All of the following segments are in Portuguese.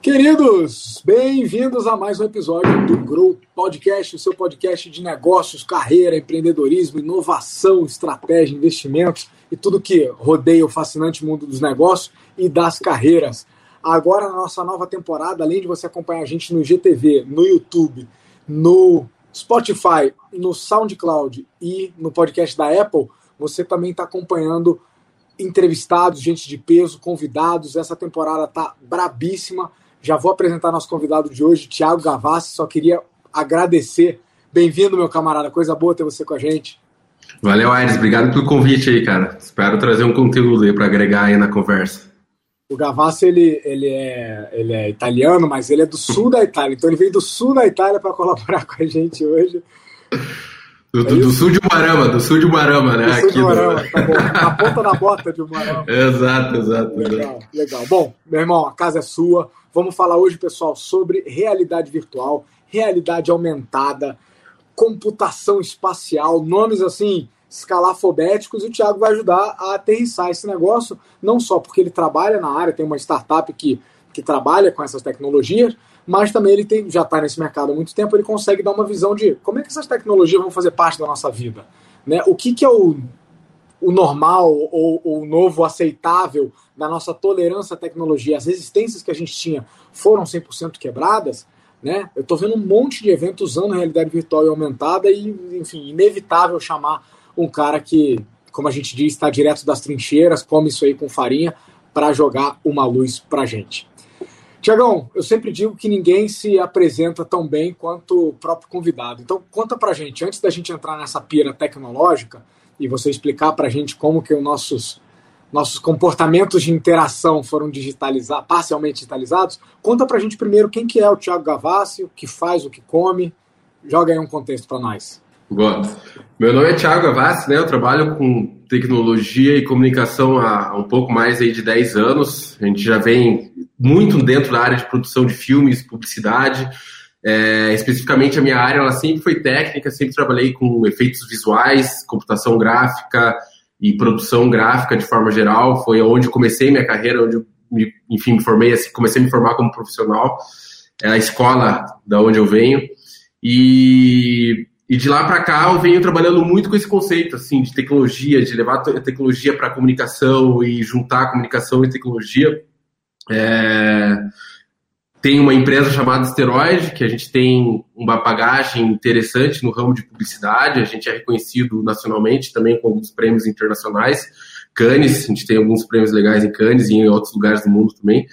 Queridos, bem-vindos a mais um episódio do Grow Podcast, o seu podcast de negócios, carreira, empreendedorismo, inovação, estratégia, investimentos e tudo que rodeia o fascinante mundo dos negócios e das carreiras. Agora, na nossa nova temporada, além de você acompanhar a gente no GTV, no YouTube, no Spotify, no SoundCloud e no podcast da Apple, você também está acompanhando entrevistados, gente de peso, convidados. Essa temporada tá brabíssima. Já vou apresentar nosso convidado de hoje, Thiago Gavassi. Só queria agradecer. Bem-vindo, meu camarada. Coisa boa ter você com a gente. Valeu, Aires. Obrigado pelo convite aí, cara. Espero trazer um conteúdo aí para agregar aí na conversa. O Gavassi, ele, ele, é, ele é italiano, mas ele é do sul da Itália. Então ele veio do sul da Itália para colaborar com a gente hoje. Do, do, do, sul de Umarama, do sul de Umarama, né? Do sul de Umarama, do... tá bom. Na ponta da bota de Umarama. exato, exato. Legal, legal. Bom, meu irmão, a casa é sua. Vamos falar hoje, pessoal, sobre realidade virtual, realidade aumentada, computação espacial, nomes assim escalafobéticos e o Thiago vai ajudar a aterrissar esse negócio, não só porque ele trabalha na área, tem uma startup que, que trabalha com essas tecnologias, mas também ele tem, já está nesse mercado há muito tempo, ele consegue dar uma visão de como é que essas tecnologias vão fazer parte da nossa vida. Né? O que, que é o, o normal ou o novo aceitável da nossa tolerância à tecnologia, as resistências que a gente tinha foram 100% quebradas, né? Eu estou vendo um monte de eventos usando realidade virtual e aumentada e, enfim, inevitável chamar um cara que, como a gente diz, está direto das trincheiras, come isso aí com farinha para jogar uma luz para gente. Tiagão, eu sempre digo que ninguém se apresenta tão bem quanto o próprio convidado. Então, conta pra gente, antes da gente entrar nessa pira tecnológica e você explicar pra gente como que os nossos, nossos comportamentos de interação foram digitalizados, parcialmente digitalizados, conta pra gente primeiro quem que é o Thiago Gavassi, o que faz, o que come. Joga aí um contexto para nós. Gosto. Meu nome é Thiago Gavassi, né? Eu trabalho com tecnologia e comunicação há um pouco mais aí de 10 anos. A gente já vem muito dentro da área de produção de filmes, publicidade. É, especificamente a minha área, ela sempre foi técnica, sempre trabalhei com efeitos visuais, computação gráfica e produção gráfica de forma geral. Foi onde comecei minha carreira, onde me, enfim, me formei, assim, comecei a me formar como profissional. É a escola da onde eu venho. E, e de lá para cá eu venho trabalhando muito com esse conceito assim de tecnologia, de levar a tecnologia para comunicação e juntar comunicação e tecnologia é, tem uma empresa chamada Steroid, que a gente tem uma bagagem interessante no ramo de publicidade, a gente é reconhecido nacionalmente também com alguns prêmios internacionais. Cannes, a gente tem alguns prêmios legais em Cannes e em outros lugares do mundo também.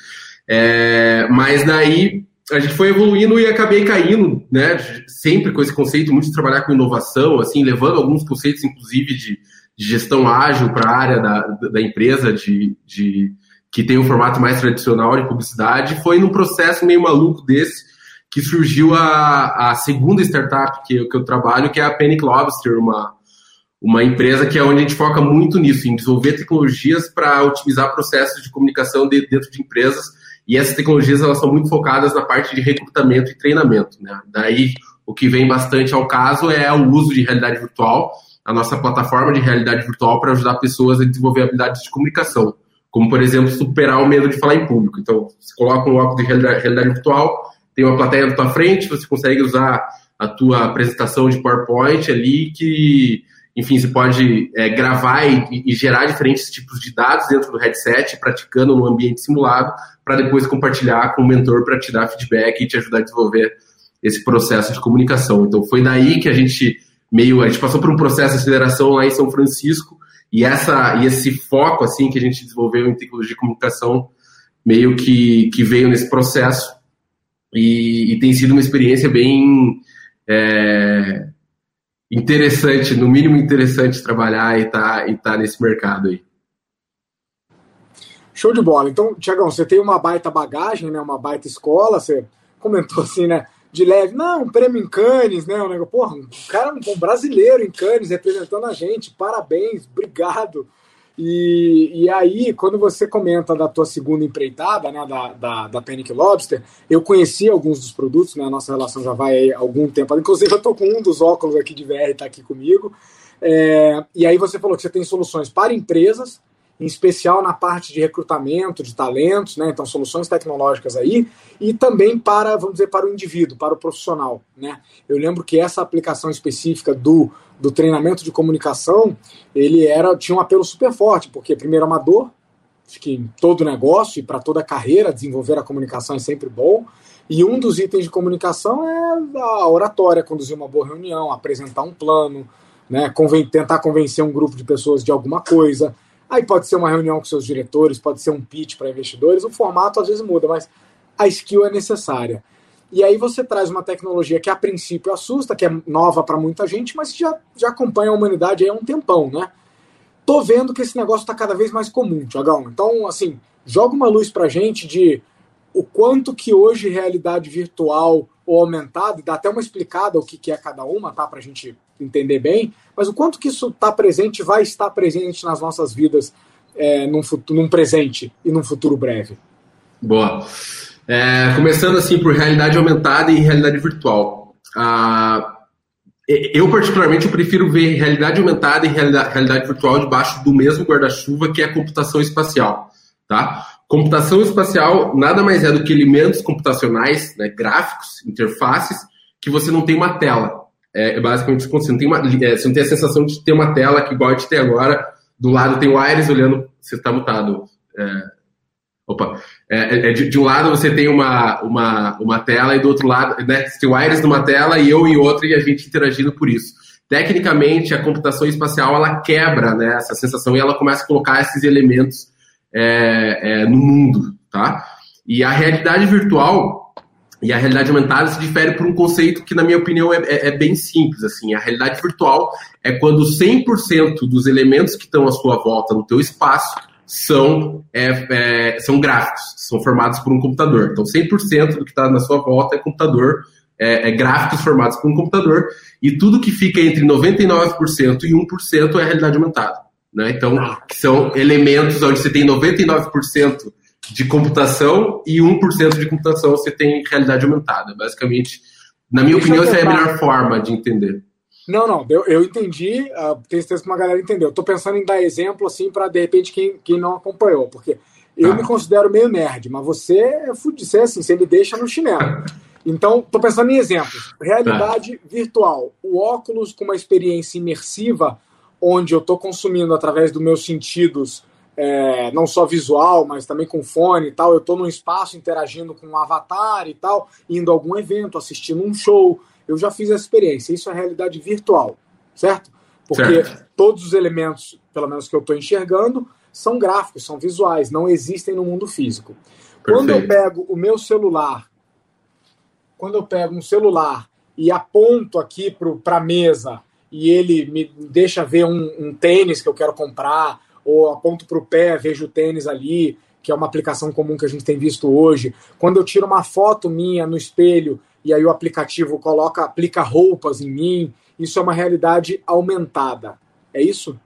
É, mas daí a gente foi evoluindo e acabei caindo, né? Sempre com esse conceito muito de trabalhar com inovação, assim, levando alguns conceitos, inclusive, de, de gestão ágil para a área da, da empresa, de, de que tem um formato mais tradicional de publicidade, foi num processo meio maluco desse que surgiu a, a segunda startup que, que eu trabalho, que é a Panic Lobster, uma, uma empresa que é onde a gente foca muito nisso, em desenvolver tecnologias para otimizar processos de comunicação de, dentro de empresas, e essas tecnologias elas são muito focadas na parte de recrutamento e treinamento. Né? Daí, o que vem bastante ao caso é o uso de realidade virtual, a nossa plataforma de realidade virtual para ajudar pessoas a desenvolver habilidades de comunicação como por exemplo superar o medo de falar em público. Então, você coloca um óculos de realidade, realidade virtual, tem uma plateia na tua frente, você consegue usar a tua apresentação de PowerPoint ali que, enfim, você pode é, gravar e, e, gerar diferentes tipos de dados dentro do headset, praticando no ambiente simulado, para depois compartilhar com o mentor para te dar feedback e te ajudar a desenvolver esse processo de comunicação. Então, foi daí que a gente meio, a gente passou por um processo de aceleração lá em São Francisco, e, essa, e esse foco assim que a gente desenvolveu em tecnologia de comunicação meio que, que veio nesse processo e, e tem sido uma experiência bem é, interessante, no mínimo interessante trabalhar e tá, e tá nesse mercado aí. Show de bola. Então, Tiagão, você tem uma baita bagagem, né? Uma baita escola, você comentou assim, né? de leve. Não, um prêmio em Cannes, né? Um negócio, porra, um cara um brasileiro em Cannes representando a gente. Parabéns, obrigado. E, e aí, quando você comenta da tua segunda empreitada, né, da, da, da Panic Lobster, eu conheci alguns dos produtos, né, a nossa relação já vai há algum tempo. Inclusive, eu estou com um dos óculos aqui de VR, está aqui comigo. É, e aí você falou que você tem soluções para empresas, em especial na parte de recrutamento de talentos, né? Então, soluções tecnológicas aí, e também para, vamos dizer, para o indivíduo, para o profissional, né? Eu lembro que essa aplicação específica do, do treinamento de comunicação, ele era tinha um apelo super forte, porque primeiro amador, que em todo negócio e para toda carreira desenvolver a comunicação é sempre bom. E um dos itens de comunicação é a oratória, conduzir uma boa reunião, apresentar um plano, né, conven tentar convencer um grupo de pessoas de alguma coisa, Aí pode ser uma reunião com seus diretores, pode ser um pitch para investidores, o formato às vezes muda, mas a skill é necessária. E aí você traz uma tecnologia que a princípio assusta, que é nova para muita gente, mas já, já acompanha a humanidade há um tempão, né? Tô vendo que esse negócio está cada vez mais comum, Tiagão. Então, assim, joga uma luz para gente de o quanto que hoje realidade virtual ou aumentada, dá até uma explicada o que, que é cada uma, tá? Para a gente entender bem, mas o quanto que isso está presente, vai estar presente nas nossas vidas é, num, futuro, num presente e num futuro breve. Boa. É, começando assim por realidade aumentada e realidade virtual. Ah, eu, particularmente, eu prefiro ver realidade aumentada e realidade, realidade virtual debaixo do mesmo guarda-chuva que é a computação espacial. Tá? Computação espacial nada mais é do que elementos computacionais, né, gráficos, interfaces, que você não tem uma tela. É, é, basicamente você não tem uma, é, você não tem a sensação de ter uma tela que igual a gente tem agora, do lado tem o Aires olhando, você está mutado. É, opa, é, é, é, de, de, um lado você tem uma, uma, uma tela e do outro lado, né, você tem o Aires numa tela e eu em outra e a gente interagindo por isso. Tecnicamente, a computação espacial ela quebra né, essa sensação e ela começa a colocar esses elementos no mundo, tá? E a realidade virtual e a realidade aumentada se difere por um conceito que, na minha opinião, é, é, é bem simples. Assim, a realidade virtual é quando 100% dos elementos que estão à sua volta no teu espaço são, é, é são gráficos, são formados por um computador. Então, 100% do que está na sua volta é computador, é, é, gráficos formados por um computador, e tudo que fica entre 99% e 1% é a realidade aumentada. Né? Então, são elementos onde você tem 99% de computação e 1% de computação você tem realidade aumentada. Basicamente, na minha Deixa opinião, essa é a melhor forma de entender. Não, não, eu, eu entendi, uh, tenho certeza que uma galera entendeu. Estou pensando em dar exemplo, assim, para de repente quem, quem não acompanhou, porque eu ah. me considero meio nerd, mas você é fudido, você, é assim, você me deixa no chinelo. Então, estou pensando em exemplos. Realidade tá. virtual. O óculos com uma experiência imersiva, onde eu estou consumindo através dos meus sentidos é, não só visual, mas também com fone e tal. Eu estou num espaço interagindo com um avatar e tal, indo a algum evento, assistindo um show. Eu já fiz essa experiência. Isso é realidade virtual, certo? Porque certo. todos os elementos, pelo menos que eu estou enxergando, são gráficos, são visuais, não existem no mundo físico. Perfeito. Quando eu pego o meu celular, quando eu pego um celular e aponto aqui para a mesa e ele me deixa ver um, um tênis que eu quero comprar ou aponto para o pé, vejo o tênis ali, que é uma aplicação comum que a gente tem visto hoje. Quando eu tiro uma foto minha no espelho e aí o aplicativo coloca, aplica roupas em mim, isso é uma realidade aumentada. É isso?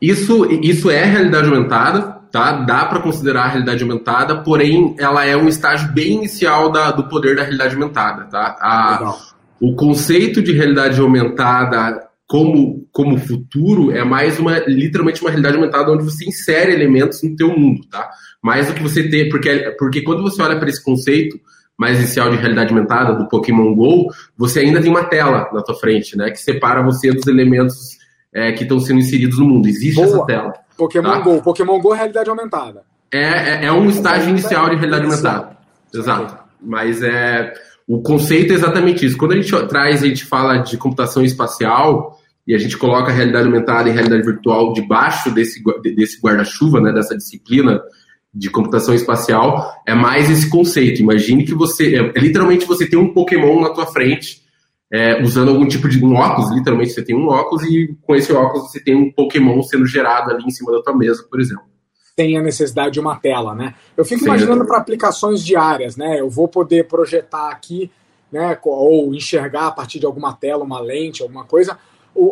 Isso, isso é realidade aumentada, tá? Dá para considerar a realidade aumentada, porém ela é um estágio bem inicial da, do poder da realidade aumentada, tá? A, o conceito de realidade aumentada como, como futuro é mais uma literalmente uma realidade aumentada onde você insere elementos no teu mundo, tá? Mais do que você ter, porque, porque quando você olha para esse conceito mais inicial de realidade aumentada do Pokémon Go, você ainda tem uma tela na tua frente, né? Que separa você dos elementos é, que estão sendo inseridos no mundo. Existe Boa. essa tela. Pokémon tá? Go. Pokémon Go é realidade aumentada. É, é, é um estágio inicial de realidade aumentada. Exato. Mas é o conceito é exatamente isso. Quando a gente traz, a gente fala de computação espacial e a gente coloca a realidade aumentada e realidade virtual debaixo desse, desse guarda-chuva, né, dessa disciplina de computação espacial, é mais esse conceito. Imagine que você, é, é literalmente você tem um Pokémon na tua frente, é, usando algum tipo de um óculos, literalmente você tem um óculos e com esse óculos você tem um Pokémon sendo gerado ali em cima da tua mesa, por exemplo tem a necessidade de uma tela, né? Eu fico Sim, imaginando para aplicações diárias, né? Eu vou poder projetar aqui, né? Ou enxergar a partir de alguma tela, uma lente, alguma coisa,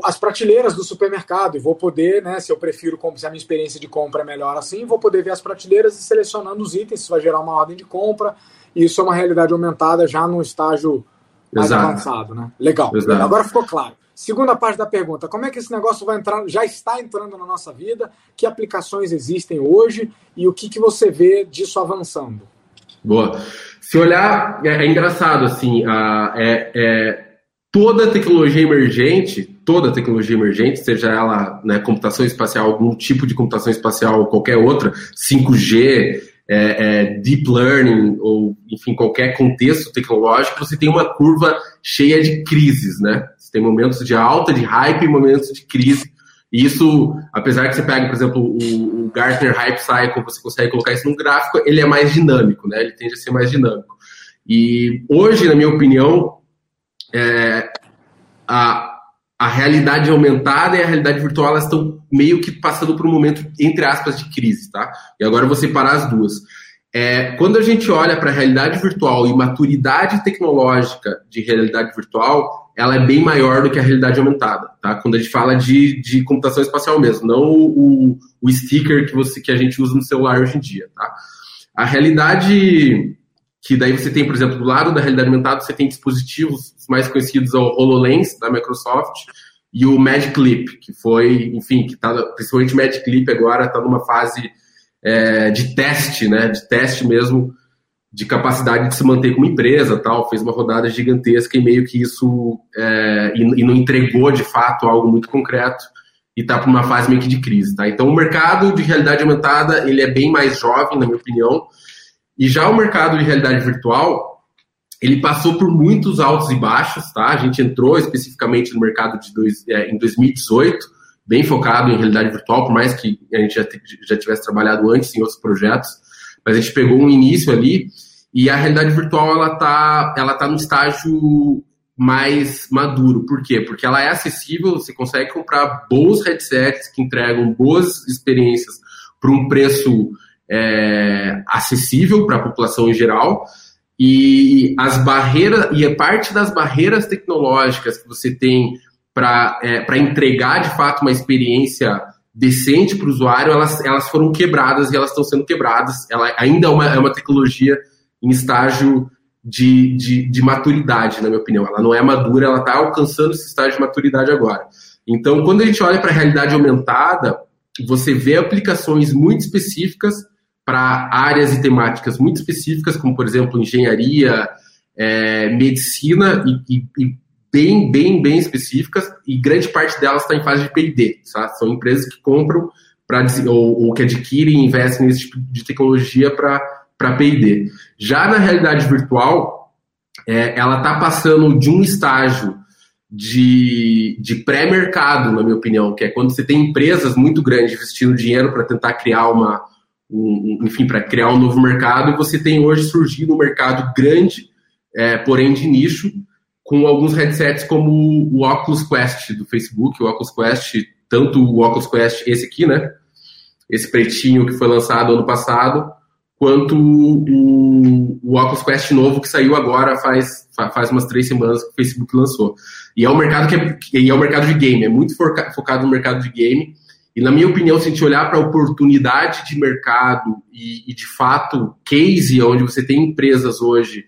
as prateleiras do supermercado e vou poder, né, se eu prefiro, se a minha experiência de compra é melhor assim, vou poder ver as prateleiras e selecionando os itens, isso vai gerar uma ordem de compra, e isso é uma realidade aumentada já no estágio mais Exato. avançado, né? Legal. Exato. Agora ficou claro. Segunda parte da pergunta: como é que esse negócio vai entrar, já está entrando na nossa vida? Que aplicações existem hoje e o que, que você vê disso avançando? Boa. Se olhar, é, é engraçado, assim, a, é, é, toda tecnologia emergente, toda tecnologia emergente, seja ela né, computação espacial, algum tipo de computação espacial ou qualquer outra, 5G, é, é, deep learning ou enfim qualquer contexto tecnológico, você tem uma curva cheia de crises, né? Você tem momentos de alta, de hype, e momentos de crise. E isso, apesar que você pega, por exemplo, o, o Gartner Hype Cycle, você consegue colocar isso num gráfico, ele é mais dinâmico, né? Ele tende a ser mais dinâmico. E hoje, na minha opinião, é, a, a realidade aumentada e a realidade virtual estão meio que passando por um momento, entre aspas, de crise, tá? E agora eu vou separar as duas. É, quando a gente olha para a realidade virtual e maturidade tecnológica de realidade virtual, ela é bem maior do que a realidade aumentada, tá? Quando a gente fala de, de computação espacial mesmo, não o, o sticker que, você, que a gente usa no celular hoje em dia, tá? A realidade que daí você tem, por exemplo, do lado da realidade aumentada, você tem dispositivos mais conhecidos ao HoloLens da Microsoft e o Magic Leap, que foi, enfim, que tá, principalmente o Magic Leap agora está numa fase é, de teste, né, de teste mesmo de capacidade de se manter como empresa, tal, fez uma rodada gigantesca e meio que isso é, e, e, não entregou de fato algo muito concreto e está para uma fase meio que de crise, tá? Então o mercado de realidade aumentada ele é bem mais jovem, na minha opinião, e já o mercado de realidade virtual, ele passou por muitos altos e baixos, tá? A gente entrou especificamente no mercado de dois, é, em 2018, bem focado em realidade virtual, por mais que a gente já, já tivesse trabalhado antes em outros projetos, mas a gente pegou um início ali e a realidade virtual ela tá, ela tá no estágio mais maduro. Por quê? Porque ela é acessível, você consegue comprar bons headsets que entregam boas experiências por um preço é, acessível para a população em geral. E as barreiras, e a parte das barreiras tecnológicas que você tem para é, entregar de fato uma experiência decente para o usuário, elas, elas foram quebradas e elas estão sendo quebradas. Ela ainda é uma, é uma tecnologia em estágio de, de, de, maturidade, na minha opinião. Ela não é madura, ela está alcançando esse estágio de maturidade agora. Então, quando a gente olha para a realidade aumentada, você vê aplicações muito específicas para áreas e temáticas muito específicas, como, por exemplo, engenharia, é, medicina e, e, e, bem, bem, bem específicas, e grande parte delas está em fase de P&D. Tá? São empresas que compram pra, ou, ou que adquirem e investem nesse tipo de tecnologia para P&D. Já na realidade virtual, é, ela está passando de um estágio de, de pré-mercado, na minha opinião, que é quando você tem empresas muito grandes investindo dinheiro para tentar criar uma, um, enfim, para criar um novo mercado, e você tem hoje surgido um mercado grande, é, porém de nicho, com alguns headsets como o Oculus Quest do Facebook, o Oculus Quest, tanto o Oculus Quest, esse aqui, né? Esse pretinho que foi lançado ano passado, quanto o, o Oculus Quest novo que saiu agora faz, faz umas três semanas que o Facebook lançou. E é um mercado que é, e é um mercado de game, é muito focado no mercado de game. E, na minha opinião, se a gente olhar para a oportunidade de mercado e, e, de fato, case onde você tem empresas hoje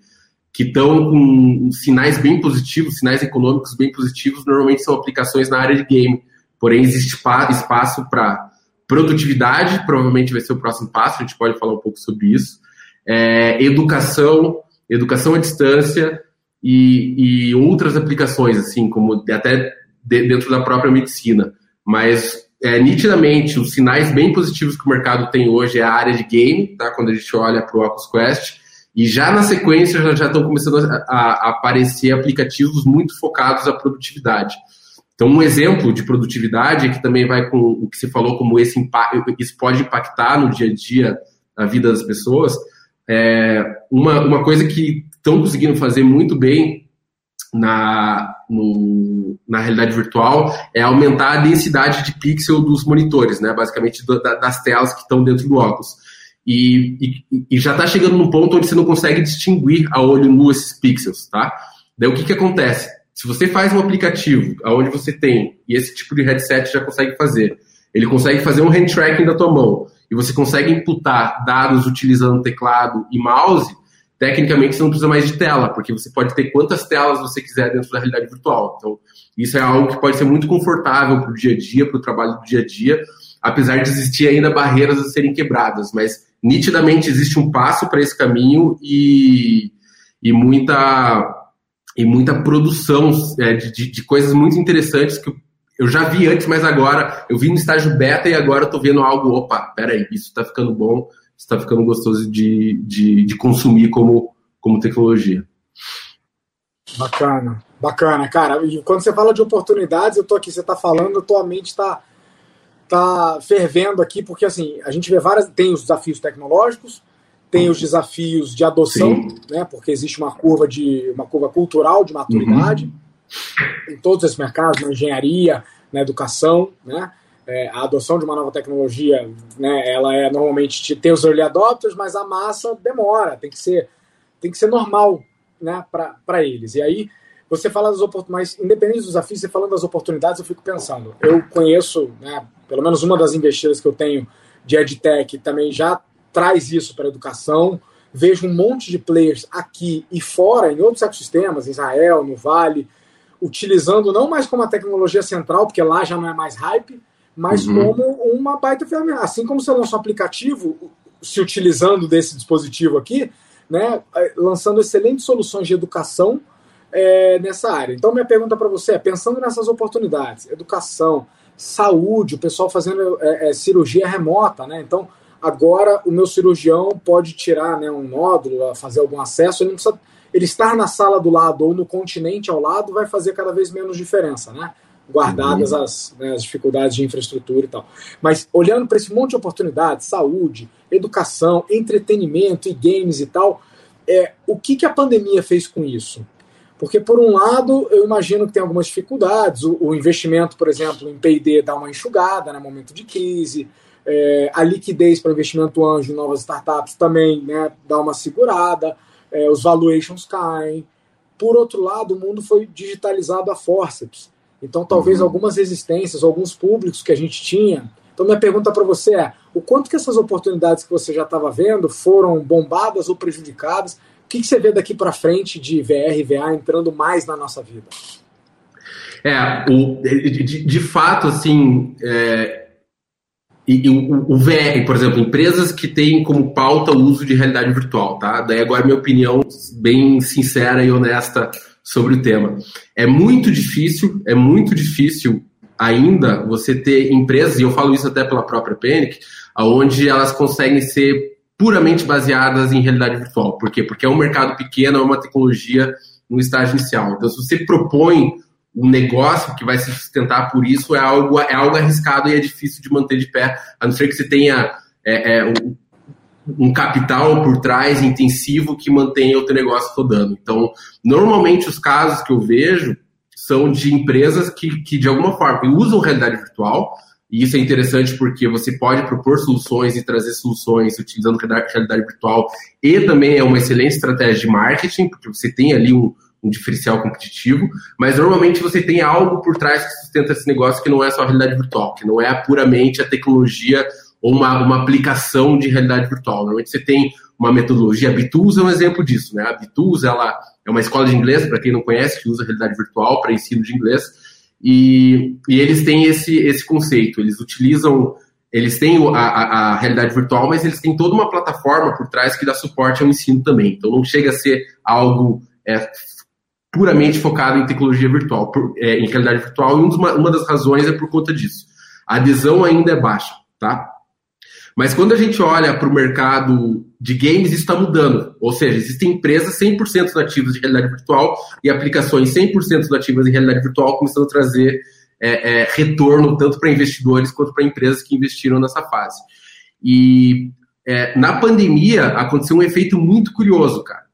que estão com sinais bem positivos, sinais econômicos bem positivos, normalmente são aplicações na área de game. Porém, existe espaço para produtividade, provavelmente vai ser o próximo passo, a gente pode falar um pouco sobre isso. É, educação, educação à distância e, e outras aplicações, assim, como até dentro da própria medicina. Mas é, nitidamente, os sinais bem positivos que o mercado tem hoje é a área de game, tá? quando a gente olha para o Oculus Quest, e já na sequência já, estão começando a, a, aparecer aplicativos muito focados à produtividade. Então, um exemplo de produtividade que também vai com o que você falou, como esse isso pode impactar no dia a dia a vida das pessoas. É uma, uma coisa que estão conseguindo fazer muito bem na, no, na realidade virtual é aumentar a densidade de pixel dos monitores, né? basicamente do, da, das telas que estão dentro do óculos. E, e, e já está chegando num ponto onde você não consegue distinguir a olho nu esses pixels. Tá? Daí o que, que acontece? se você faz um aplicativo onde você tem, e esse tipo de headset já consegue fazer, ele consegue fazer um hand tracking da tua mão, e você consegue imputar dados utilizando teclado e mouse, tecnicamente você não precisa mais de tela, porque você pode ter quantas telas você quiser dentro da realidade virtual. Então, isso é algo que pode ser muito confortável para o dia a dia, para o trabalho do dia a dia, apesar de existir ainda barreiras a serem quebradas, mas nitidamente existe um passo para esse caminho e, e muita e muita produção é, de, de, coisas muito interessantes que eu já vi antes, mas agora eu vi no estágio beta e agora eu tô vendo algo, opa, peraí, isso está ficando bom, isso está ficando gostoso de, de, de consumir como, como tecnologia. Bacana, bacana, cara. E quando você fala de oportunidades, eu tô aqui, você está falando, tua mente está tá fervendo aqui, porque assim, a gente vê várias. Tem os desafios tecnológicos, tem os desafios de adoção, Sim. né? Porque existe uma curva de uma curva cultural de maturidade uhum. em todos esses mercados, na engenharia, na educação, né? É, a adoção de uma nova tecnologia, né? Ela é normalmente ter os early adopters, mas a massa demora, tem que ser tem que ser normal, né? Para eles. E aí você fala das oportunidades, mas independente dos desafios, você falando das oportunidades, eu fico pensando. Eu conheço, né? Pelo menos uma das investidas que eu tenho de EdTech também já traz isso para a educação. Vejo um monte de players aqui e fora, em outros ecossistemas, Israel, no Vale, utilizando não mais como a tecnologia central, porque lá já não é mais hype, mas uhum. como uma baita ferramenta. Assim como você lança um aplicativo se utilizando desse dispositivo aqui, né, lançando excelentes soluções de educação é, nessa área. Então, minha pergunta para você é: pensando nessas oportunidades, educação, saúde, o pessoal fazendo é, é, cirurgia remota, né? Então, agora o meu cirurgião pode tirar né, um nódulo, fazer algum acesso, ele não precisa. Ele estar na sala do lado ou no continente ao lado vai fazer cada vez menos diferença, né? Guardadas uhum. as, né, as dificuldades de infraestrutura e tal. Mas olhando para esse monte de oportunidades, saúde, educação, entretenimento e games e tal, é, o que, que a pandemia fez com isso? Porque, por um lado, eu imagino que tem algumas dificuldades. O, o investimento, por exemplo, em PD dá uma enxugada no né, momento de crise. É, a liquidez para investimento anjo em novas startups também né, dá uma segurada. É, os valuations caem. Por outro lado, o mundo foi digitalizado a forceps. Então, talvez uhum. algumas resistências, alguns públicos que a gente tinha. Então, minha pergunta para você é: o quanto que essas oportunidades que você já estava vendo foram bombadas ou prejudicadas? Que, que você vê daqui para frente de VR e VA entrando mais na nossa vida? É, o, de, de fato, assim, é, e, o, o, VR, por exemplo, empresas que têm como pauta o uso de realidade virtual, tá? Daí agora minha opinião bem sincera e honesta sobre o tema. É muito difícil, é muito difícil ainda você ter empresas, e eu falo isso até pela própria Panic, onde elas conseguem ser puramente baseadas em realidade virtual. Por quê? Porque é um mercado pequeno, é uma tecnologia no estágio inicial. Então, se você propõe um negócio que vai se sustentar por isso, é algo, é algo arriscado e é difícil de manter de pé, a não ser que você tenha é, é, um, um, capital por trás intensivo que mantenha o teu negócio rodando. Então, normalmente os casos que eu vejo são de empresas que, que de alguma forma usam realidade virtual, e isso é interessante porque você pode propor soluções e trazer soluções utilizando realidade virtual e também é uma excelente estratégia de marketing, porque você tem ali um, um diferencial competitivo, mas normalmente você tem algo por trás que sustenta esse negócio que não é só a realidade virtual, que não é puramente a tecnologia ou uma, uma aplicação de realidade virtual. Normalmente você tem uma metodologia, a Bitus é um exemplo disso, né? A Bitus, ela é uma escola de inglês, para quem não conhece, que usa realidade virtual para ensino de inglês, e, e eles têm esse, esse conceito, eles utilizam, eles têm a, a, a, realidade virtual, mas eles têm toda uma plataforma por trás que dá suporte ao ensino também. Então não chega a ser algo é, puramente focado em tecnologia virtual, por, é, em realidade virtual, e uma, uma das razões é por conta disso. A adesão ainda é baixa, tá? Mas quando a gente olha para o mercado de games, isso está mudando. Ou seja, existem empresas 100% nativas de realidade virtual e aplicações 100% nativas de realidade virtual começando a trazer é, é, retorno tanto para investidores quanto para empresas que investiram nessa fase. E é, na pandemia aconteceu um efeito muito curioso, cara.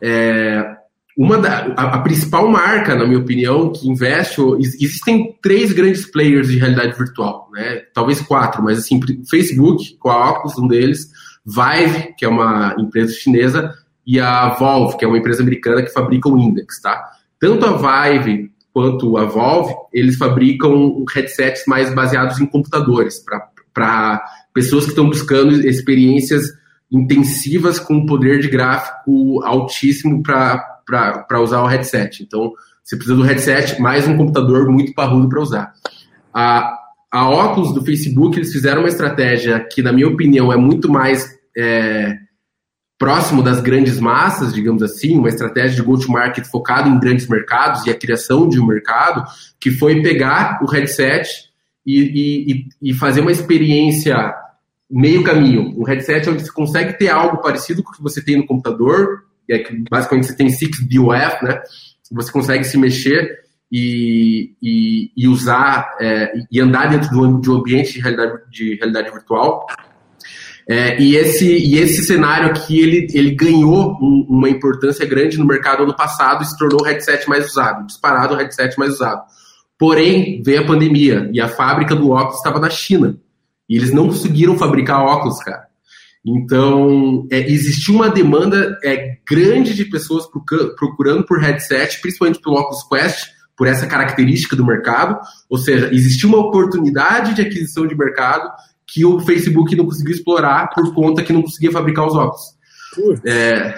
É, uma da, a, a, principal marca, na minha opinião, que investe, existem três grandes players de realidade virtual, né? Talvez quatro, mas assim, Facebook, com a Oculus, um deles, Vive, que é uma empresa chinesa, e a Valve, que é uma empresa americana que fabrica o Index, tá? tanto a Vive quanto a Valve, eles fabricam headsets mais baseados em computadores, para pessoas que estão buscando experiências intensivas com poder de gráfico altíssimo para usar o headset. Então, você precisa do headset mais um computador muito parrudo para usar. A, a Oculus do Facebook, eles fizeram uma estratégia que, na minha opinião, é muito mais é, próximo das grandes massas, digamos assim, uma estratégia de go-to-market focada em grandes mercados e a criação de um mercado, que foi pegar o headset e, e, e fazer uma experiência meio caminho. Um headset onde você consegue ter algo parecido com o que você tem no computador, é que basicamente você tem 6BOF, né? Você consegue se mexer e, e, e usar é, e andar dentro de um, de um ambiente de realidade, de realidade virtual. É, e, esse, e esse cenário aqui, ele, ele ganhou um, uma importância grande no mercado ano passado e se tornou o headset mais usado, disparado o headset mais usado. Porém, veio a pandemia e a fábrica do óculos estava na China. E eles não conseguiram fabricar óculos, cara. Então, é, existiu uma demanda é, grande de pessoas procurando por headset, principalmente pelo Oculus Quest, por essa característica do mercado. Ou seja, existiu uma oportunidade de aquisição de mercado que o Facebook não conseguiu explorar por conta que não conseguia fabricar os óculos. É,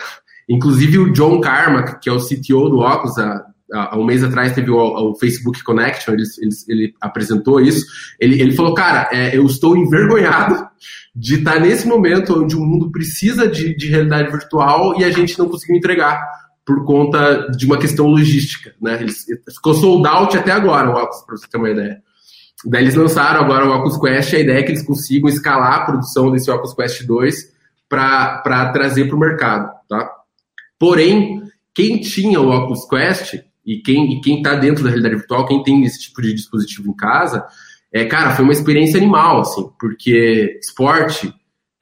inclusive o John Carmack, que é o CTO do óculos, há, há um mês atrás teve o, o Facebook Connection, ele, ele, ele, apresentou isso. Ele, ele falou, cara, é, eu estou envergonhado de estar nesse momento onde o mundo precisa de, de realidade virtual e a gente não conseguiu entregar por conta de uma questão logística, né? Ficou sold out até agora o óculos, para você ter uma ideia. Daí eles lançaram agora o Oculus Quest, a ideia é que eles consigam escalar a produção desse Oculus Quest 2 para trazer para o mercado, tá? Porém, quem tinha o Oculus Quest e quem está dentro da realidade virtual, quem tem esse tipo de dispositivo em casa, é, cara, foi uma experiência animal, assim, porque esporte,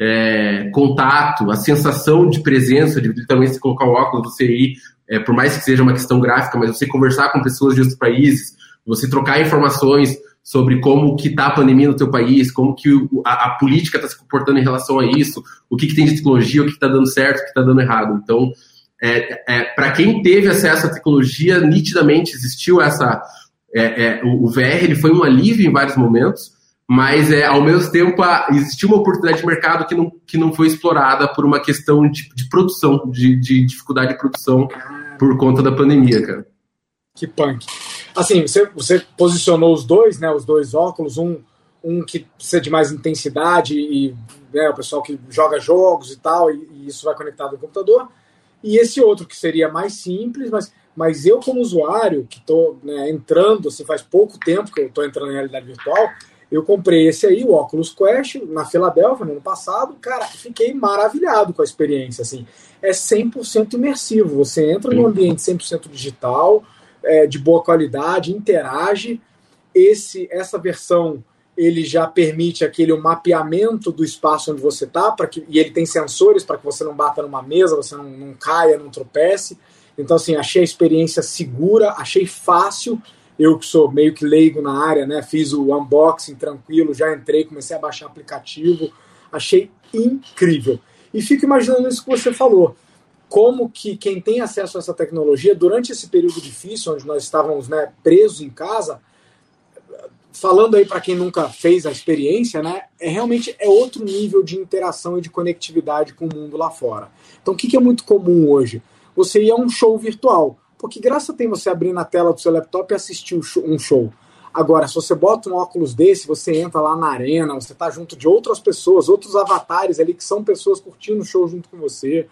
é, contato, a sensação de presença, de literalmente você colocar o óculos, você ir, é, por mais que seja uma questão gráfica, mas você conversar com pessoas de outros países, você trocar informações sobre como que está a pandemia no teu país, como que a, a, política está se comportando em relação a isso, o que, que tem de tecnologia, o que está dando certo, o que está dando errado. Então, é, é, para quem teve acesso à tecnologia, nitidamente existiu essa... É, é o, VR ele foi um alívio em vários momentos, mas é, ao mesmo tempo a, existiu uma oportunidade de mercado que não, que não foi explorada por uma questão de, de produção, de, de dificuldade de produção por conta da pandemia, cara. Que punk. Assim, você, você posicionou os dois, né? Os dois óculos, um, um que precisa de mais intensidade e né, o pessoal que joga jogos e tal, e, e, isso vai conectado ao computador. E esse outro que seria mais simples, mas, mas eu como usuário, que estou né, entrando, assim, faz pouco tempo que eu estou entrando em realidade virtual, eu comprei esse aí, o Oculus Quest, na Filadélfia, no ano passado. Cara, fiquei maravilhado com a experiência. Assim. É 100% imersivo. Você entra num ambiente 100% digital, é, de boa qualidade, interage. Esse, essa versão ele já permite aquele mapeamento do espaço onde você está, e ele tem sensores para que você não bata numa mesa, você não, não caia, não tropece. Então, assim, achei a experiência segura, achei fácil. Eu que sou meio que leigo na área, né? Fiz o unboxing tranquilo, já entrei, comecei a baixar aplicativo. Achei incrível. E fico imaginando isso que você falou como que quem tem acesso a essa tecnologia, durante esse período difícil, onde nós estávamos né, presos em casa, falando aí para quem nunca fez a experiência, né, é realmente é outro nível de interação e de conectividade com o mundo lá fora. Então, o que, que é muito comum hoje? Você ir a um show virtual. Porque graça tem você abrir na tela do seu laptop e assistir um show. Agora, se você bota um óculos desse, você entra lá na arena, você está junto de outras pessoas, outros avatares ali que são pessoas curtindo o show junto com você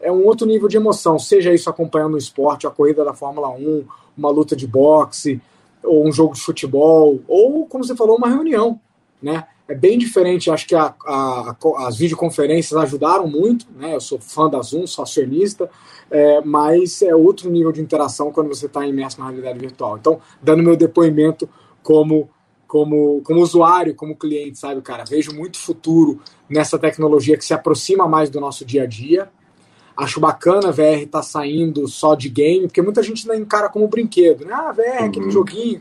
é um outro nível de emoção, seja isso acompanhando o esporte, a corrida da Fórmula 1, uma luta de boxe, ou um jogo de futebol, ou, como você falou, uma reunião, né? É bem diferente, acho que a, a, as videoconferências ajudaram muito, né? Eu sou fã da Zoom, sou acionista, é, mas é outro nível de interação quando você está imerso na realidade virtual. Então, dando meu depoimento como como, como usuário, como cliente, sabe, cara? Vejo muito futuro nessa tecnologia que se aproxima mais do nosso dia a dia, Acho bacana a VR tá saindo só de game, porque muita gente ainda encara como brinquedo, né? Ah, VR, uhum. aquele joguinho.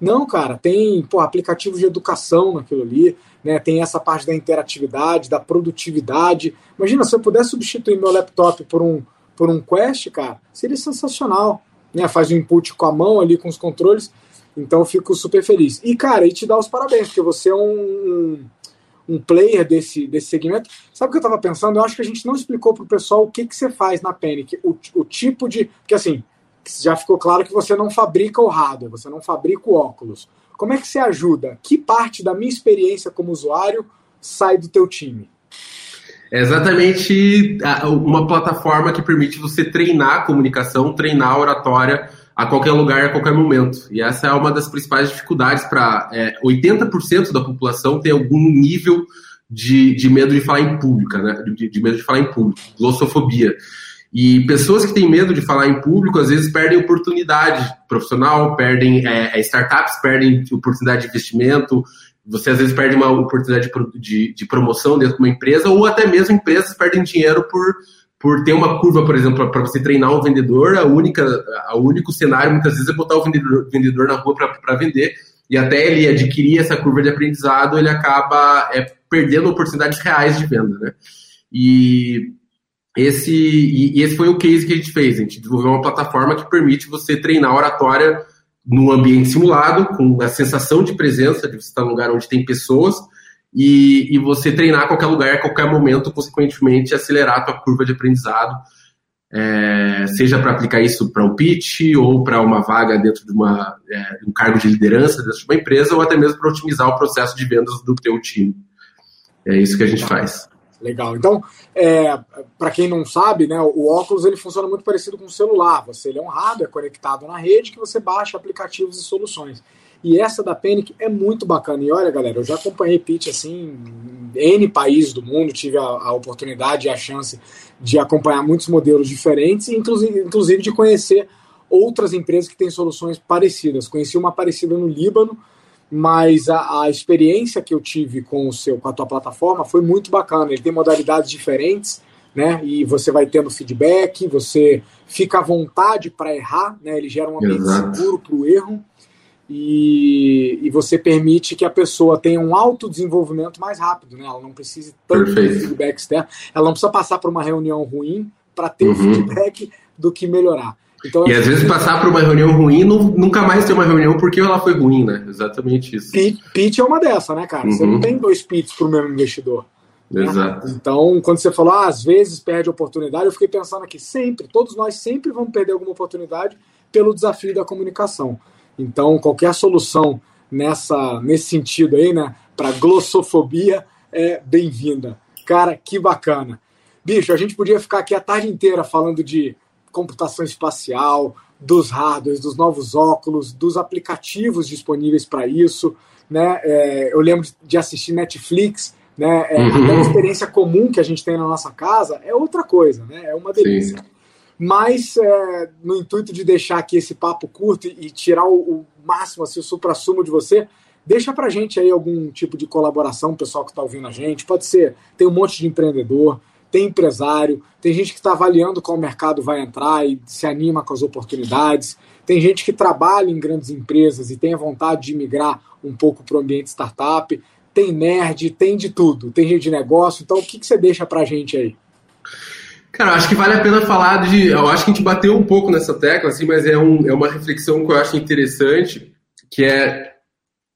Não, cara, tem pô, aplicativos de educação naquilo ali, né? Tem essa parte da interatividade, da produtividade. Imagina, se eu pudesse substituir meu laptop por um, por um Quest, cara, seria sensacional. né, faz o input com a mão ali, com os controles. Então eu fico super feliz. E, cara, e te dar os parabéns, porque você é um, um player desse, desse segmento. Sabe o que eu estava pensando? Eu acho que a gente não explicou para o pessoal o que, que você faz na Panic, o, o tipo de. Porque assim, já ficou claro que você não fabrica o hardware, você não fabrica o óculos. Como é que você ajuda? Que parte da minha experiência como usuário sai do teu time? É exatamente uma plataforma que permite você treinar a comunicação, treinar a oratória a qualquer lugar, a qualquer momento. E essa é uma das principais dificuldades para é, 80% da população ter algum nível de, de medo de falar em público, né? De, de, medo de falar em público, glossofobia. E pessoas que têm medo de falar em público, às vezes perdem oportunidade profissional, perdem é, é startups, perdem oportunidade de investimento, você às vezes perde uma oportunidade de, de, de promoção dentro de uma empresa, ou até mesmo empresas perdem dinheiro por por ter uma curva, por exemplo, para você treinar um vendedor, a única, a único cenário muitas vezes é botar o vendedor, vendedor na rua para vender e até ele adquirir essa curva de aprendizado, ele acaba é, perdendo oportunidades reais de venda, né? E esse, e, e esse foi o case que a gente fez. A gente desenvolveu uma plataforma que permite você treinar oratória no ambiente simulado, com a sensação de presença, de você estar num lugar onde tem pessoas, e, e você treinar a qualquer lugar, a qualquer momento, consequentemente acelerar a tua curva de aprendizado, é, seja para aplicar isso para um pitch ou para uma vaga dentro de uma, é, um cargo de liderança dentro de uma empresa ou até mesmo para otimizar o processo de vendas do teu time. É isso que a gente faz. Legal. Então, é, para quem não sabe, né, o óculos ele funciona muito parecido com o celular. Você ele é um hardware conectado na rede que você baixa aplicativos e soluções. E essa da Panic é muito bacana. E olha, galera, eu já acompanhei pitch assim em N países do mundo, tive a, a oportunidade e a chance de acompanhar muitos modelos diferentes, inclusive, inclusive de conhecer outras empresas que têm soluções parecidas. Conheci uma parecida no Líbano, mas a, a, experiência que eu tive com o seu, com a tua plataforma foi muito bacana. Ele tem modalidades diferentes, né? E você vai tendo feedback, você fica à vontade para errar, né? Ele gera um ambiente Exato. seguro para o erro e, e você permite que a pessoa tenha um autodesenvolvimento mais rápido, né? Ela não precisa tanto de feedback externo, ela não precisa passar por uma reunião ruim para ter uhum. o feedback do que melhorar. Então, e às vezes passar por uma reunião ruim, nunca mais ter uma reunião porque ela foi ruim, né? Exatamente isso. Pitch é uma dessa, né, cara? Uhum. Você não uhum. tem dois pitches para o mesmo investidor. Né? Exato. Né? Então, quando você falou, ah, às vezes perde oportunidade, eu fiquei pensando aqui, sempre, todos nós sempre vamos perder alguma oportunidade pelo desafio da comunicação. Então, qualquer solução nessa, nesse sentido aí, né, para glossofobia é bem-vinda. Cara, que bacana. Bicho, a gente podia ficar aqui a tarde inteira falando de computação espacial, dos hardwares, dos novos óculos, dos aplicativos disponíveis para isso. Né? É, eu lembro de assistir Netflix, né? É, uhum. A experiência comum que a gente tem na nossa casa é outra coisa, né? É uma delícia. Sim. Mas, é, no intuito de deixar aqui esse papo curto e, e tirar o, o, máximo, assim, o supra-sumo de você, deixa pra gente aí algum tipo de colaboração, pessoal que está ouvindo a gente. Pode ser, tem um monte de empreendedor, tem empresário, tem gente que está avaliando qual mercado vai entrar e se anima com as oportunidades, tem gente que trabalha em grandes empresas e tem a vontade de migrar um pouco para o ambiente startup, tem nerd, tem de tudo, tem gente de negócio. Então, o que, que você deixa para a gente aí? Cara, acho que vale a pena falar de. Eu acho que a gente bateu um pouco nessa tecla, assim, mas é, um, é uma reflexão que eu acho interessante, que é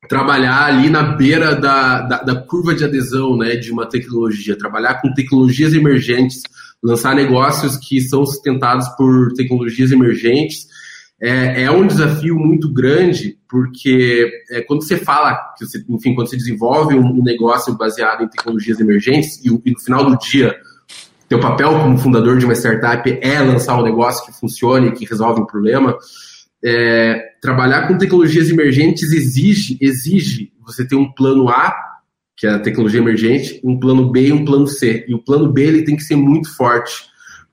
trabalhar ali na beira da, da, da, curva de adesão né, de uma tecnologia, trabalhar com tecnologias emergentes, lançar negócios que são sustentados por tecnologias emergentes. É, é um desafio muito grande, porque é, quando você fala, que você, enfim, quando você desenvolve um, negócio baseado em tecnologias emergentes, e, e no final do dia teu papel como fundador de uma startup é lançar um negócio que funcione, que resolve um problema. É, trabalhar com tecnologias emergentes exige, exige você ter um plano A, que é a tecnologia emergente, um plano B e um plano C. E o plano B ele tem que ser muito forte,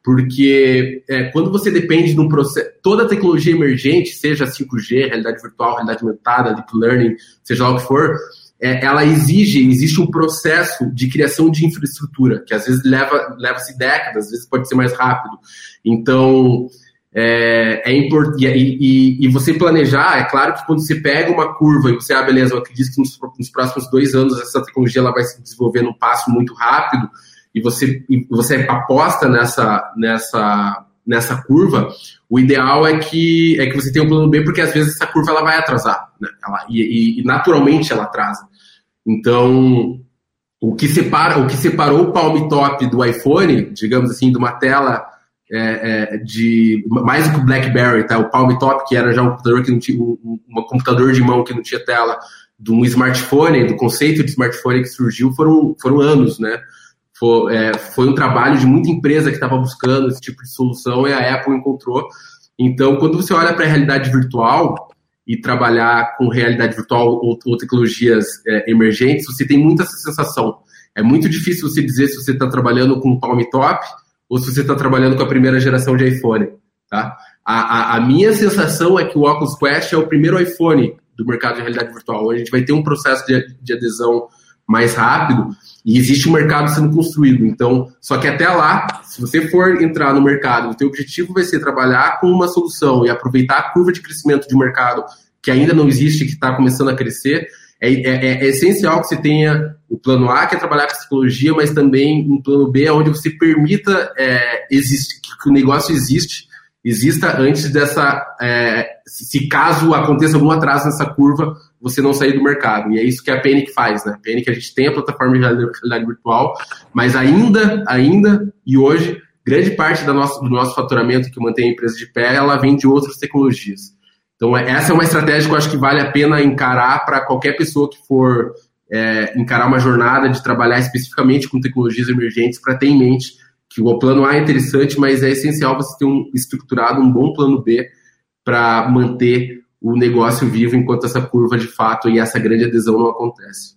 porque é, quando você depende de um processo, toda tecnologia emergente, seja 5G, realidade virtual, realidade aumentada, deep learning, seja lá o que for, é, ela exige, existe um processo de criação de infraestrutura, que às vezes leva, leva-se décadas, às vezes pode ser mais rápido. Então, é, é importante. E, e, você planejar, é claro que quando você pega uma curva e você, ah, beleza, eu acredito que nos, nos próximos dois anos essa tecnologia ela vai se desenvolver num passo muito rápido, e você, e você aposta nessa, nessa, nessa curva, o ideal é que, é que você tenha um plano B, porque às vezes essa curva ela vai atrasar, né? ela, e, e, naturalmente ela atrasa. Então, o que, separa, o que separou o Palm Top do iPhone, digamos assim, de uma tela é, é, de mais do que o BlackBerry, tá? O Palm Top, que era já um computador que não tinha um, um computador de mão que não tinha tela, de um smartphone, do conceito de smartphone que surgiu, foram, foram anos, né? Foi, é, foi um trabalho de muita empresa que estava buscando esse tipo de solução e a Apple encontrou. Então, quando você olha para a realidade virtual e trabalhar com realidade virtual ou, ou tecnologias é, emergentes, você tem muita essa sensação. É muito difícil você dizer se você está trabalhando com o Palm Top ou se você está trabalhando com a primeira geração de iPhone. Tá? A, a, a, minha sensação é que o Oculus Quest é o primeiro iPhone do mercado de realidade virtual. A gente vai ter um processo de, de adesão mais rápido e existe um mercado sendo construído. Então, só que até lá, se você for entrar no mercado, o teu objetivo vai ser trabalhar com uma solução e aproveitar a curva de crescimento de mercado que ainda não existe, que está começando a crescer, é, é, é, essencial que você tenha o plano A, que é trabalhar com psicologia, mas também um plano B, onde você permita é, existe, que o negócio existe, exista antes dessa. É, se caso aconteça algum atraso nessa curva, você não sair do mercado. E é isso que a Panic faz, né? A Panic, a gente tem a plataforma de realidade virtual, mas ainda, ainda e hoje, grande parte da nossa, do nosso faturamento que mantém a empresa de pé, ela vem de outras tecnologias. Então, é, essa é uma estratégia que eu acho que vale a pena encarar para qualquer pessoa que for é, encarar uma jornada de trabalhar especificamente com tecnologias emergentes, para ter em mente que o plano A é interessante, mas é essencial você ter um estruturado, um bom plano B para manter o negócio vivo enquanto essa curva de fato e essa grande adesão não acontece.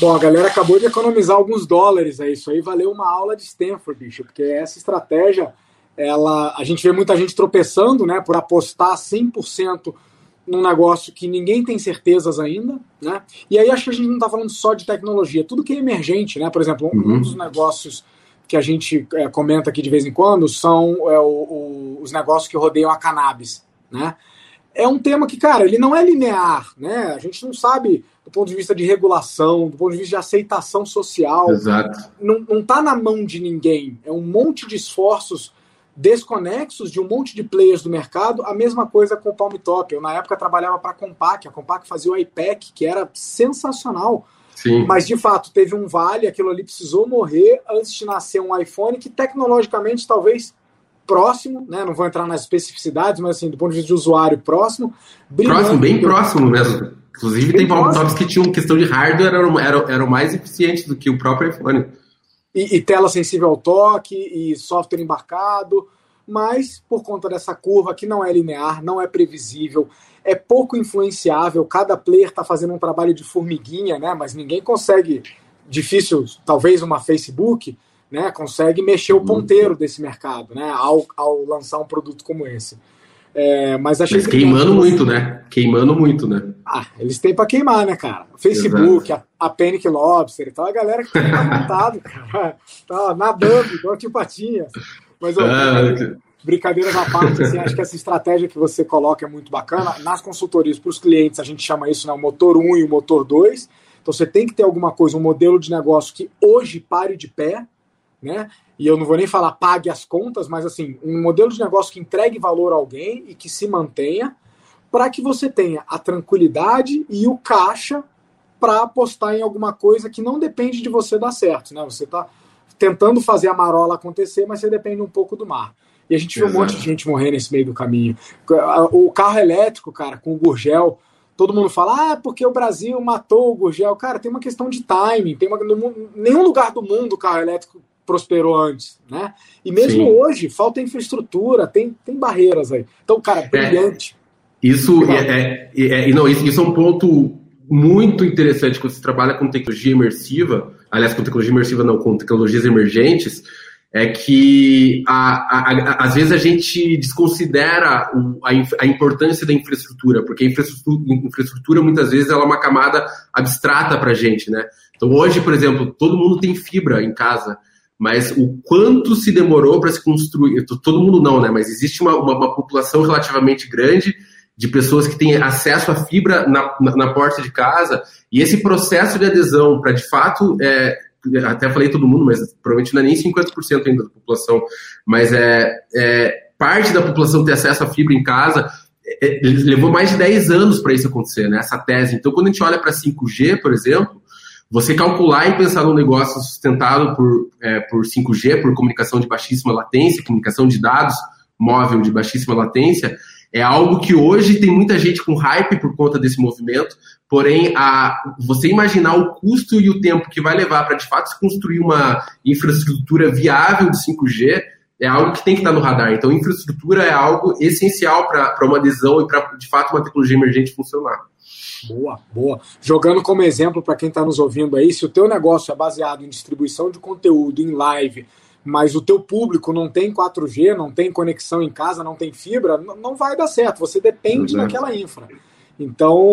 Bom, a galera acabou de economizar alguns dólares aí. Isso aí valeu uma aula de Stanford, bicho, porque essa estratégia ela, a gente vê muita gente tropeçando, né, por apostar 100% num negócio que ninguém tem certezas ainda, né? E aí acho que a gente não está falando só de tecnologia, tudo que é emergente, né? Por exemplo, um, uhum. dos negócios que a gente é, comenta aqui de vez em quando são é, o, o, os negócios que rodeiam a cannabis, né? É um tema que, cara, ele não é linear, né? A gente não sabe do ponto de vista de regulação, do ponto de vista de aceitação social. Exato. Não, não tá na mão de ninguém. É um monte de esforços desconexos de um monte de players do mercado. A mesma coisa com o Palm Top. Eu, na época, trabalhava para a Compaq. A Compaq fazia o iPack, que era sensacional. Sim. Mas, de fato, teve um vale, aquilo ali precisou morrer antes de nascer um iPhone que, tecnologicamente, talvez próximo, né? Não vou entrar nas especificidades, mas, assim, do ponto de vista de usuário, próximo. Próximo, bem próximo mesmo. Inclusive, bem tem Palm Tops que tinham questão de hardware, eram, eram, eram mais eficientes do que o próprio iPhone e, e, tela sensível ao toque e software embarcado, mas por conta dessa curva que não é linear, não é previsível, é pouco influenciável, cada player está fazendo um trabalho de formiguinha, né? Mas ninguém consegue, difícil, talvez uma Facebook, né? Consegue mexer o uhum. ponteiro desse mercado, né? Ao, ao lançar um produto como esse. É, mas achei mas queimando muito, né? Queimando muito, né? Ah, eles têm para queimar, né, cara? Facebook, a, a Panic Lobster e tal, a galera que tá montado, cara. Tá nadando, igual tio Patinhas. Mas, ó, ah, brincadeiras à parte, assim, acho que essa estratégia que você coloca é muito bacana. Nas consultorias para os clientes, a gente chama isso, né, o motor 1 e o motor 2. Então você tem que ter alguma coisa, um modelo de negócio que hoje pare de pé, né? E eu não vou nem falar pague as contas, mas assim, um modelo de negócio que entregue valor a alguém e que se mantenha, para que você tenha a tranquilidade e o caixa para apostar em alguma coisa que não depende de você dar certo, né? Você está tentando fazer a marola acontecer, mas você depende um pouco do mar. E a gente viu um monte de gente morrer nesse meio do caminho. O carro elétrico, cara, com o Gurgel, todo mundo fala, ah, porque o Brasil matou o Gurgel. Cara, tem uma questão de timing. Tem uma, nenhum lugar do mundo o carro elétrico prosperou antes, né? E mesmo Sim. hoje, falta infraestrutura, tem, tem barreiras aí. Então, cara, é, brilhante. É, isso, é, é, é, não, isso, isso é um ponto muito interessante quando você trabalha com tecnologia imersiva, aliás, com tecnologia imersiva não, com tecnologias emergentes, é que a, a, a, às vezes a gente desconsidera o, a, importância da infraestrutura, porque a infraestrutura, infraestrutura muitas vezes ela é uma camada abstrata para a gente, né? Então hoje, por exemplo, todo mundo tem fibra em casa, mas o quanto se demorou para se construir, todo mundo não, né? Mas existe uma, uma, uma, população relativamente grande de pessoas que têm acesso à fibra na, na, na porta de casa, e esse processo de adesão para de fato é, até falei todo mundo, mas provavelmente não é nem 50% ainda da população, mas é, é parte da população ter acesso à fibra em casa, é, levou mais de 10 anos para isso acontecer, né? Essa tese. Então, quando a gente olha para 5G, por exemplo, você calcular e pensar num negócio sustentado por, é, por 5G, por comunicação de baixíssima latência, comunicação de dados móvel de baixíssima latência, é algo que hoje tem muita gente com hype por conta desse movimento, porém, a, você imaginar o custo e o tempo que vai levar para de fato se construir uma infraestrutura viável de 5G é algo que tem que estar no radar. Então, infraestrutura é algo essencial para uma adesão e para, de fato, uma tecnologia emergente funcionar. Boa, boa. Jogando como exemplo para quem está nos ouvindo aí, se o teu negócio é baseado em distribuição de conteúdo em live, mas o teu público não tem 4G, não tem conexão em casa, não tem fibra, não vai dar certo. Você depende Exato. daquela infra. Então,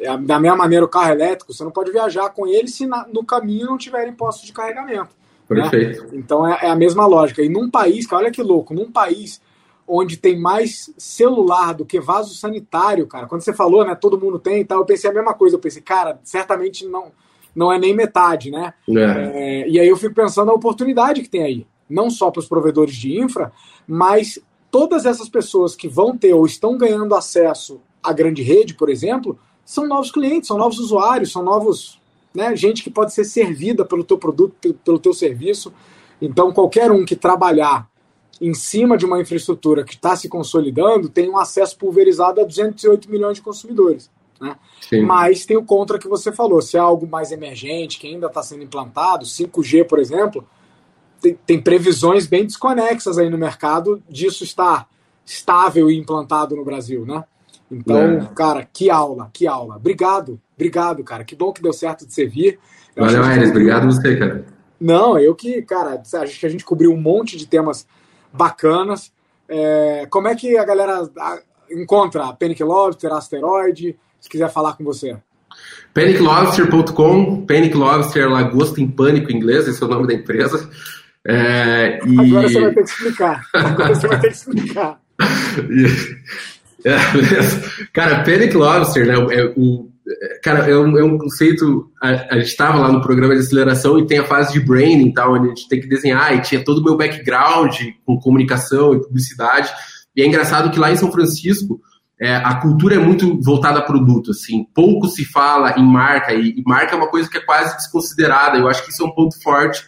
é, da mesma maneira, o carro elétrico, você não pode viajar com ele se na, no caminho não tiverem postos de carregamento. Né? Perfeito. Né? Então, é, é, a mesma lógica. E num país, olha que louco, num país onde tem mais celular do que vaso sanitário, cara. Quando você falou, né, todo mundo tem e tal, eu pensei a mesma coisa. Eu pensei, cara, certamente não, não é nem metade, né? É. É, e aí eu fico pensando a oportunidade que tem aí. Não só para os provedores de infra, mas todas essas pessoas que vão ter ou estão ganhando acesso à grande rede, por exemplo, são novos clientes, são novos usuários, são novos, né, gente que pode ser servida pelo teu produto, pelo teu serviço. Então, qualquer um que trabalhar em cima de uma infraestrutura que está se consolidando, tem um acesso pulverizado a 208 milhões de consumidores. Né? Mas tem o contra que você falou, se é algo mais emergente, que ainda está sendo implantado, 5G, por exemplo, tem, tem, previsões bem desconexas aí no mercado disso estar estável e implantado no Brasil, né? Então, é. cara, que aula, que aula. Obrigado, obrigado, cara. Que bom que deu certo de você vir. Eu Valeu, Aires, obrigado você, cara. Não, eu que, cara, acho que a gente cobriu um monte de temas bacanas. É, como é que a galera encontra a Panic Lobster, Asteroid, se quiser falar com você? PanicLobster.com, Panic Lobster, lagosta em pânico em inglês, esse é o nome da empresa. É, e... Agora você vai ter que explicar. Agora você vai ter que explicar. é, cara, Panic Lobster, né? É, o, cara, é um, é um conceito. A, a gente estava lá no programa de aceleração e tem a fase de branding e tal, onde a gente tem que desenhar, e tinha todo o meu background com comunicação e publicidade. E é engraçado que lá em São Francisco é, a cultura é muito voltada a produto, assim, pouco se fala em marca, e, e, marca é uma coisa que é quase desconsiderada. Eu acho que isso é um ponto forte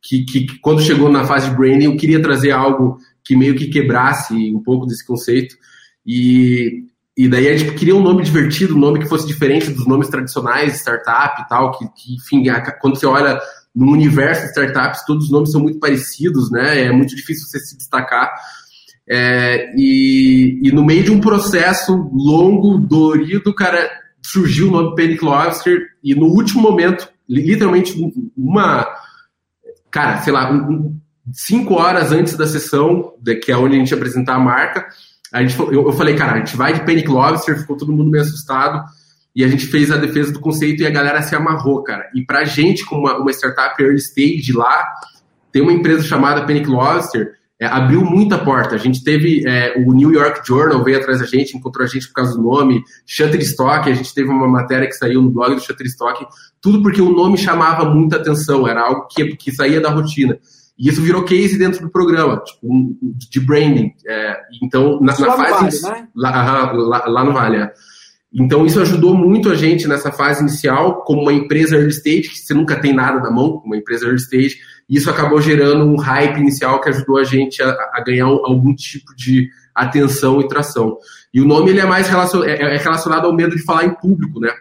que, que, que, quando chegou na fase de branding eu queria trazer algo que meio que quebrasse um pouco desse conceito. E, e daí a gente queria um nome divertido, um nome que fosse diferente dos nomes tradicionais, startup e tal, que, que enfim, quando você olha no universo de startups, todos os nomes são muito parecidos, né? É muito difícil você se destacar. É, e, e, no meio de um processo longo, dolorido, cara, surgiu o nome Panic Lobster e no último momento, literalmente uma, cara, sei lá, um, cinco horas antes da sessão, que é onde a gente apresentar a marca, a gente, eu, eu falei, cara, a gente vai de Panic Lobster, ficou todo mundo meio assustado, e a gente fez a defesa do conceito e a galera se amarrou, cara. E pra gente, como uma, uma startup early stage lá, tem uma empresa chamada Panic Lobster, é, abriu muita porta. A gente teve é, o New York Journal veio atrás da gente, encontrou a gente por causa do nome, Shutterstock, a gente teve uma matéria que saiu no blog do Shutterstock, tudo porque o nome chamava muita atenção, era algo que, que saía da rotina. E isso virou case dentro do programa, tipo, um, de branding. É, então, na, na fase. Vale, né? lá, lá, lá, no Vale. É. Então, isso ajudou muito a gente nessa fase inicial, como uma empresa early stage, que você nunca tem nada na mão, uma empresa early stage, isso acabou gerando um hype inicial que ajudou a gente a, a ganhar algum tipo de atenção e tração. E o nome ele é mais é, é relacionado ao medo de falar em público, né?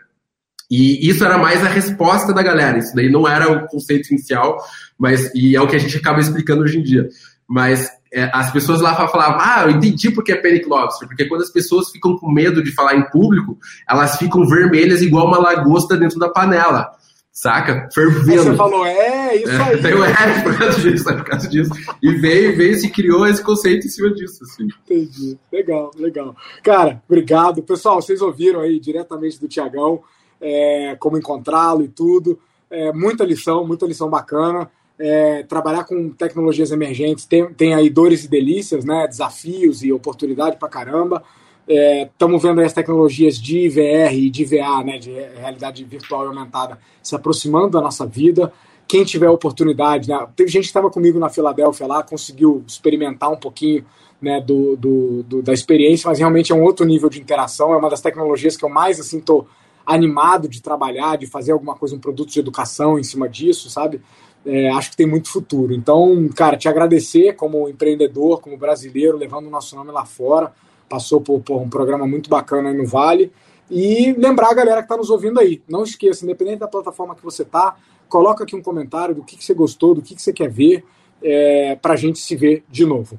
E isso era mais a resposta da galera. Isso daí não era o conceito inicial, mas e é o que a gente acaba explicando hoje em dia. Mas é, as pessoas lá falavam, ah, eu entendi porque é panic lobster, porque quando as pessoas ficam com medo de falar em público, elas ficam vermelhas igual uma lagosta dentro da panela saca? Fervendo. você falou, é, isso é, aí. Eu é, por causa disso, é por causa disso. E veio, veio e se criou esse conceito em cima disso, assim. Entendi. Legal, legal. Cara, obrigado. Pessoal, vocês ouviram aí diretamente do Tiagão é, como encontrá-lo e tudo. É, muita lição, muita lição bacana. É, trabalhar com tecnologias emergentes tem, tem aí dores e delícias, né? Desafios e oportunidade pra caramba. Estamos é, vendo as tecnologias de VR e de VA, né, de realidade virtual e aumentada, se aproximando da nossa vida. quem tiver oportunidade, né? Teve gente que estava comigo na Filadélfia lá, conseguiu experimentar um pouquinho né, do, do, do, da experiência, mas realmente é um outro nível de interação, é uma das tecnologias que eu mais assim tô animado de trabalhar, de fazer alguma coisa, um produto de educação em cima disso, sabe? É, acho que tem muito futuro. Então, cara, te agradecer como empreendedor, como brasileiro, levando o nosso nome lá fora. Passou por, por um programa muito bacana aí no Vale. E lembrar a galera que está nos ouvindo aí. Não esqueça, independente da plataforma que você tá, coloca aqui um comentário do que, que você gostou, do que, que você quer ver, é, para a gente se ver de novo.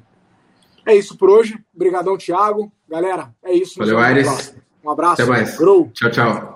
É isso por hoje. Obrigadão, Thiago. Galera, é isso. Valeu, Aires. Um abraço. Até mais. Grow. Tchau, tchau.